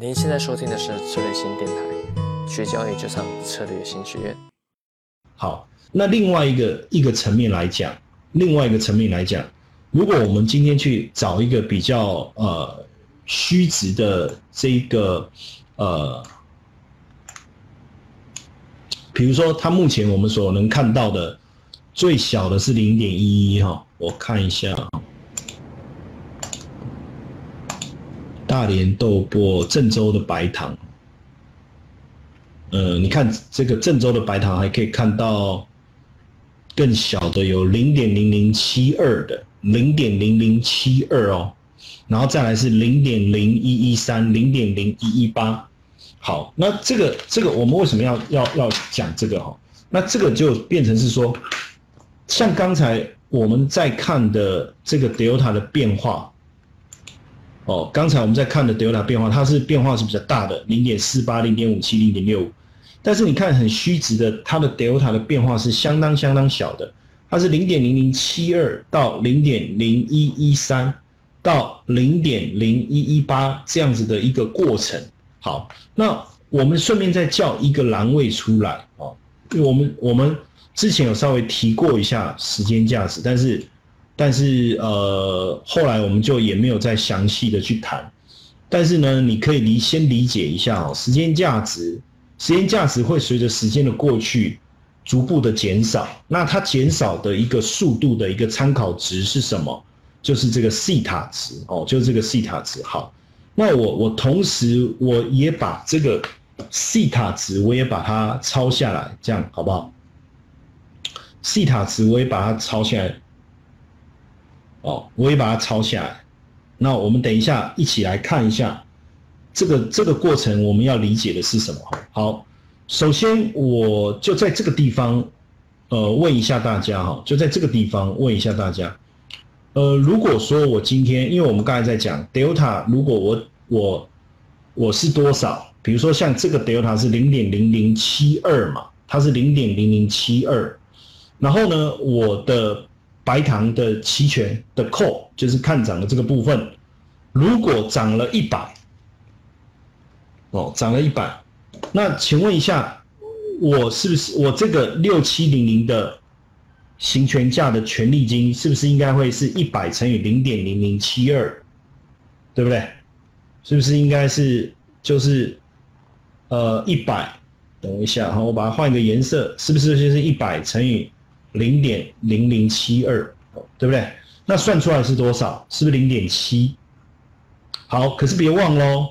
您现在收听的是策略新电台，学交易就上策略新学院。好，那另外一个一个层面来讲，另外一个层面来讲，如果我们今天去找一个比较呃虚值的这一个呃，比如说它目前我们所能看到的最小的是零点一一哈，我看一下啊。大连豆粕郑州的白糖，呃，你看这个郑州的白糖还可以看到更小的有零点零零七二的零点零零七二哦，然后再来是零点零一一三零点零一一八。好，那这个这个我们为什么要要要讲这个哈？那这个就变成是说，像刚才我们在看的这个 delta 的变化。哦，刚才我们在看的 delta 变化，它是变化是比较大的，零点四八、零点五七、零点六五。但是你看很虚值的，它的 delta 的变化是相当相当小的，它是零点零零七二到零点零一一三到零点零一一八这样子的一个过程。好，那我们顺便再叫一个栏位出来哦，因为我们我们之前有稍微提过一下时间价值，但是。但是呃，后来我们就也没有再详细的去谈。但是呢，你可以理先理解一下哦，时间价值，时间价值会随着时间的过去逐步的减少。那它减少的一个速度的一个参考值是什么？就是这个西塔值哦，就是这个西塔值。好，那我我同时我也把这个西塔值我也把它抄下来，这样好不好？西塔值我也把它抄下来。哦，我也把它抄下来。那我们等一下一起来看一下这个这个过程，我们要理解的是什么？好，首先我就在这个地方，呃，问一下大家哈，就在这个地方问一下大家，呃，如果说我今天，因为我们刚才在讲 delta，如果我我我是多少？比如说像这个 delta 是零点零零七二嘛，它是零点零零七二，然后呢，我的白糖的期权的 call 就是看涨的这个部分，如果涨了一百，哦，涨了一百，那请问一下，我是不是我这个六七零零的行权价的权利金是不是应该会是一百乘以零点零零七二，对不对？是不是应该是就是呃一百？等一下哈，我把它换一个颜色，是不是就是一百乘以？零点零零七二，对不对？那算出来是多少？是不是零点七？好，可是别忘喽。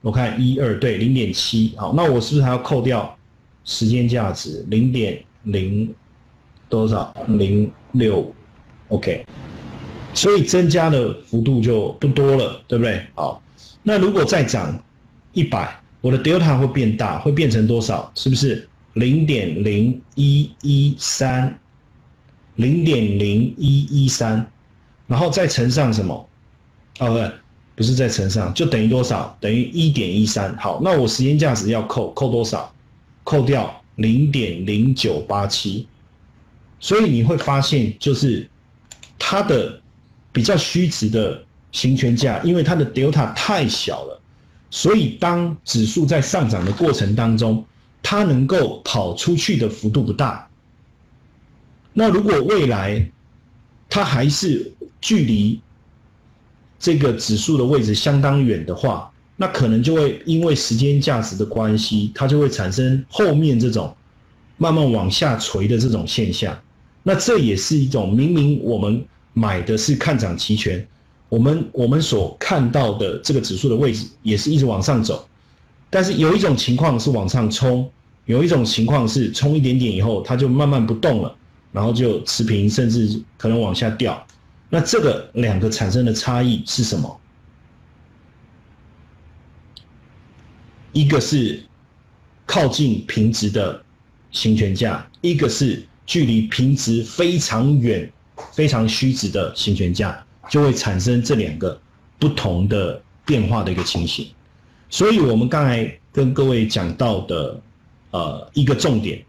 我看一二对，零点七。好，那我是不是还要扣掉时间价值零点零多少？零六，OK。所以增加的幅度就不多了，对不对？好，那如果再涨一百，我的 delta 会变大，会变成多少？是不是？零点零一一三，零点零一一三，然后再乘上什么？哦，不对，不是再乘上，就等于多少？等于一点一三。好，那我时间价值要扣扣多少？扣掉零点零九八七。所以你会发现，就是它的比较虚值的行权价，因为它的 delta 太小了，所以当指数在上涨的过程当中。它能够跑出去的幅度不大。那如果未来它还是距离这个指数的位置相当远的话，那可能就会因为时间价值的关系，它就会产生后面这种慢慢往下垂的这种现象。那这也是一种明明我们买的是看涨期权，我们我们所看到的这个指数的位置也是一直往上走。但是有一种情况是往上冲，有一种情况是冲一点点以后，它就慢慢不动了，然后就持平，甚至可能往下掉。那这个两个产生的差异是什么？一个是靠近平值的行权价，一个是距离平值非常远、非常虚值的行权价，就会产生这两个不同的变化的一个情形。所以，我们刚才跟各位讲到的，呃，一个重点，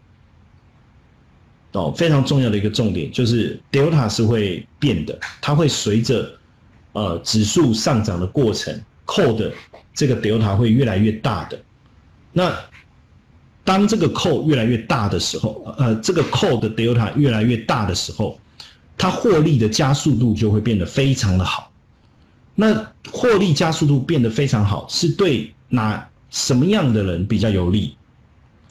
哦，非常重要的一个重点，就是 delta 是会变的，它会随着呃指数上涨的过程扣的这个 delta 会越来越大的。那当这个扣越来越大的时候，呃，这个扣的 delta 越来越大的时候，它获利的加速度就会变得非常的好。那获利加速度变得非常好，是对哪什么样的人比较有利？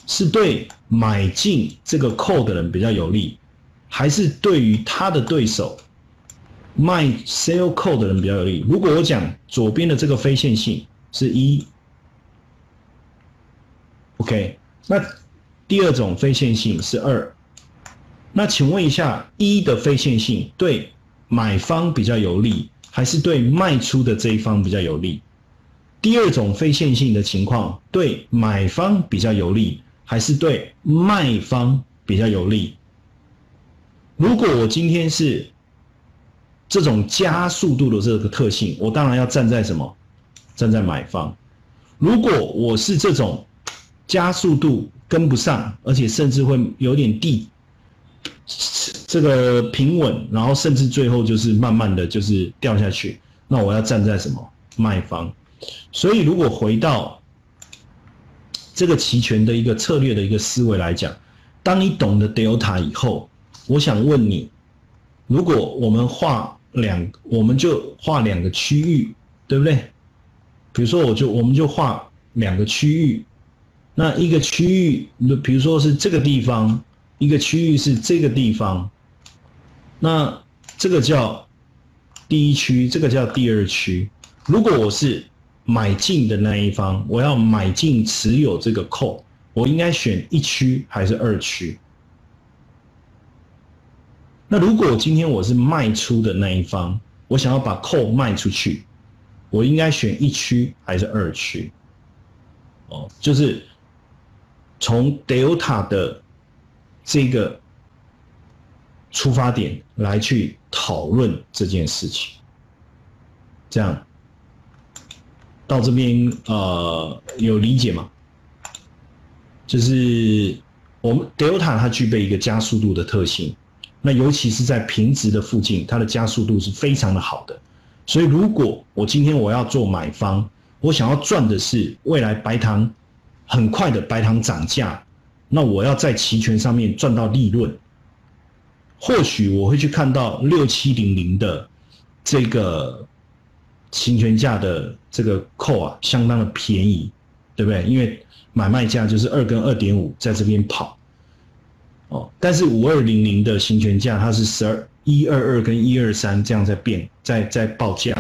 是对买进这个扣的人比较有利，还是对于他的对手卖 sell call 的人比较有利？如果我讲左边的这个非线性是一，OK，那第二种非线性是二，那请问一下，一的非线性对买方比较有利，还是对卖出的这一方比较有利？第二种非线性的情况对买方比较有利，还是对卖方比较有利？如果我今天是这种加速度的这个特性，我当然要站在什么？站在买方。如果我是这种加速度跟不上，而且甚至会有点低，这个平稳，然后甚至最后就是慢慢的就是掉下去，那我要站在什么？卖方。所以如果回到这个期权的一个策略的一个思维来讲，当你懂得 delta 以后，我想问你，如果我们画两，我们就画两个区域，对不对？比如说，我就我们就画两个区域，那一个区域，比如说是这个地方，一个区域是这个地方，那这个叫第一区，这个叫第二区。如果我是买进的那一方，我要买进持有这个扣，我应该选一区还是二区？那如果今天我是卖出的那一方，我想要把扣卖出去，我应该选一区还是二区？哦，就是从 delta 的这个出发点来去讨论这件事情，这样。到这边呃有理解吗？就是我们 delta 它具备一个加速度的特性，那尤其是在平值的附近，它的加速度是非常的好的。所以如果我今天我要做买方，我想要赚的是未来白糖很快的白糖涨价，那我要在期权上面赚到利润，或许我会去看到六七零零的这个。行权价的这个扣啊，相当的便宜，对不对？因为买卖价就是二跟二点五在这边跑，哦，但是五二零零的行权价它是十二一二二跟一二三这样在变，在在报价。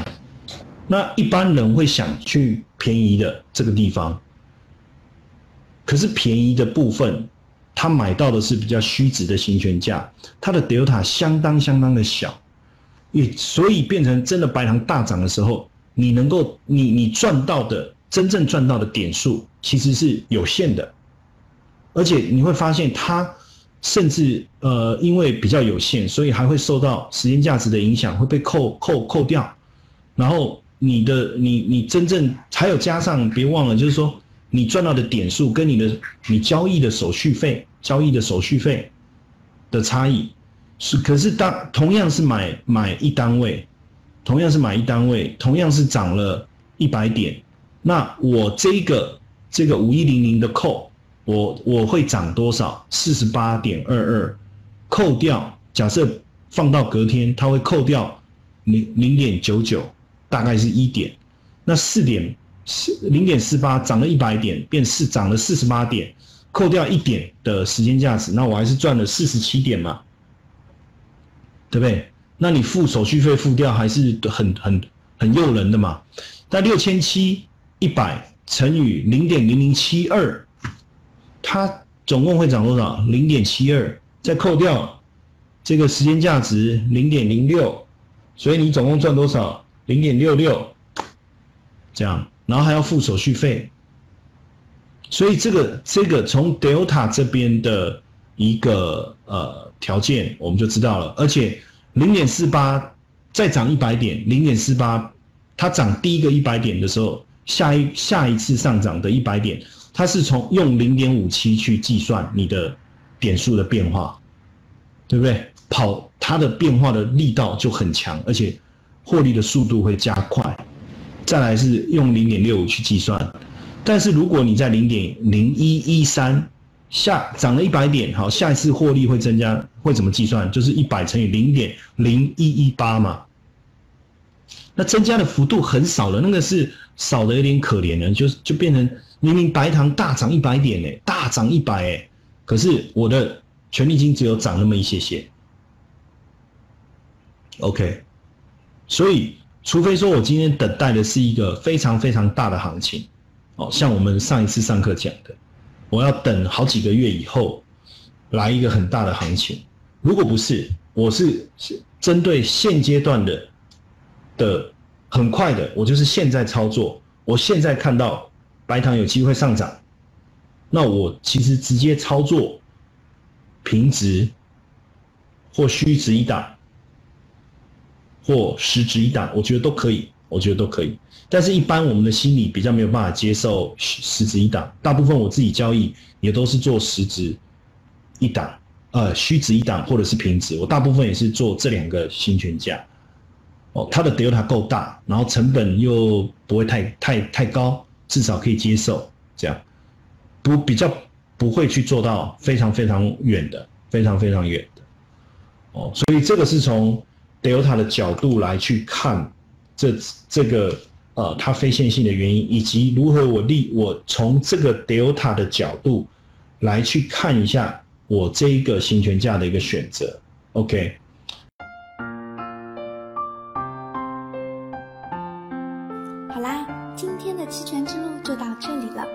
那一般人会想去便宜的这个地方，可是便宜的部分，他买到的是比较虚值的行权价，它的 delta 相当相当的小。也所以变成真的白糖大涨的时候，你能够你你赚到的真正赚到的点数其实是有限的，而且你会发现它甚至呃因为比较有限，所以还会受到时间价值的影响，会被扣扣扣掉。然后你的你你真正还有加上别忘了，就是说你赚到的点数跟你的你交易的手续费交易的手续费的差异。是，可是当同样是买买一单位，同样是买一单位，同样是涨了一百点，那我这个这个五一零零的扣，我我会涨多少？四十八点二二，扣掉，假设放到隔天，它会扣掉零零点九九，大概是一点，那四点四零点四八涨了一百点，变四涨了四十八点，扣掉一点的时间价值，那我还是赚了四十七点嘛。对不对？那你付手续费付掉还是很很很诱人的嘛？但六千七一百乘以零点零零七二，它总共会涨多少？零点七二，再扣掉这个时间价值零点零六，所以你总共赚多少？零点六六，这样，然后还要付手续费，所以这个这个从 Delta 这边的一个呃。条件我们就知道了，而且零点四八再涨一百点，零点四八它涨第一个一百点的时候，下一下一次上涨的一百点，它是从用零点五七去计算你的点数的变化，对不对？跑它的变化的力道就很强，而且获利的速度会加快。再来是用零点六五去计算。但是如果你在零点零一一三下涨了一百点，好，下一次获利会增加，会怎么计算？就是一百乘以零点零一一八嘛。那增加的幅度很少了，那个是少的有点可怜了，就就变成明明白糖大涨一百点呢，大涨一百哎，可是我的权利金只有涨那么一些些。OK，所以除非说我今天等待的是一个非常非常大的行情，哦，像我们上一次上课讲的，我要等好几个月以后来一个很大的行情。如果不是，我是针对现阶段的。的很快的，我就是现在操作，我现在看到白糖有机会上涨，那我其实直接操作平值或虚值一档或实值一档，我觉得都可以，我觉得都可以。但是，一般我们的心理比较没有办法接受实值一档，大部分我自己交易也都是做实值一档，呃，虚值一档或者是平值，我大部分也是做这两个行权价。哦，它的 delta 够大，然后成本又不会太太太高，至少可以接受，这样不比较不会去做到非常非常远的，非常非常远的。哦，所以这个是从 delta 的角度来去看这这个呃它非线性的原因，以及如何我立我从这个 delta 的角度来去看一下我这一个行权价的一个选择。OK。好啦，今天的期权之路就到这里了。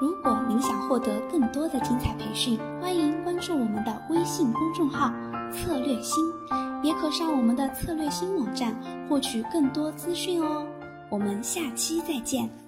如果您想获得更多的精彩培训，欢迎关注我们的微信公众号“策略星”，也可上我们的策略星网站获取更多资讯哦。我们下期再见。